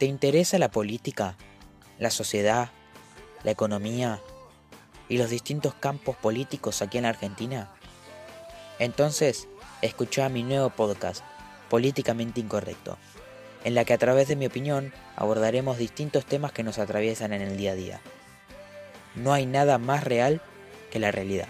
¿Te interesa la política, la sociedad, la economía y los distintos campos políticos aquí en la Argentina? Entonces, escucha mi nuevo podcast, Políticamente Incorrecto, en la que a través de mi opinión abordaremos distintos temas que nos atraviesan en el día a día. No hay nada más real que la realidad.